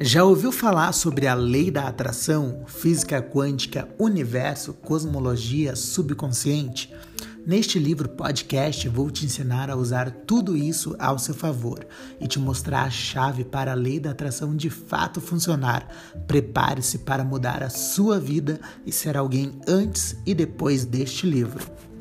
Já ouviu falar sobre a lei da atração, física quântica, universo, cosmologia, subconsciente? Neste livro podcast vou te ensinar a usar tudo isso ao seu favor e te mostrar a chave para a lei da atração de fato funcionar. Prepare-se para mudar a sua vida e ser alguém antes e depois deste livro.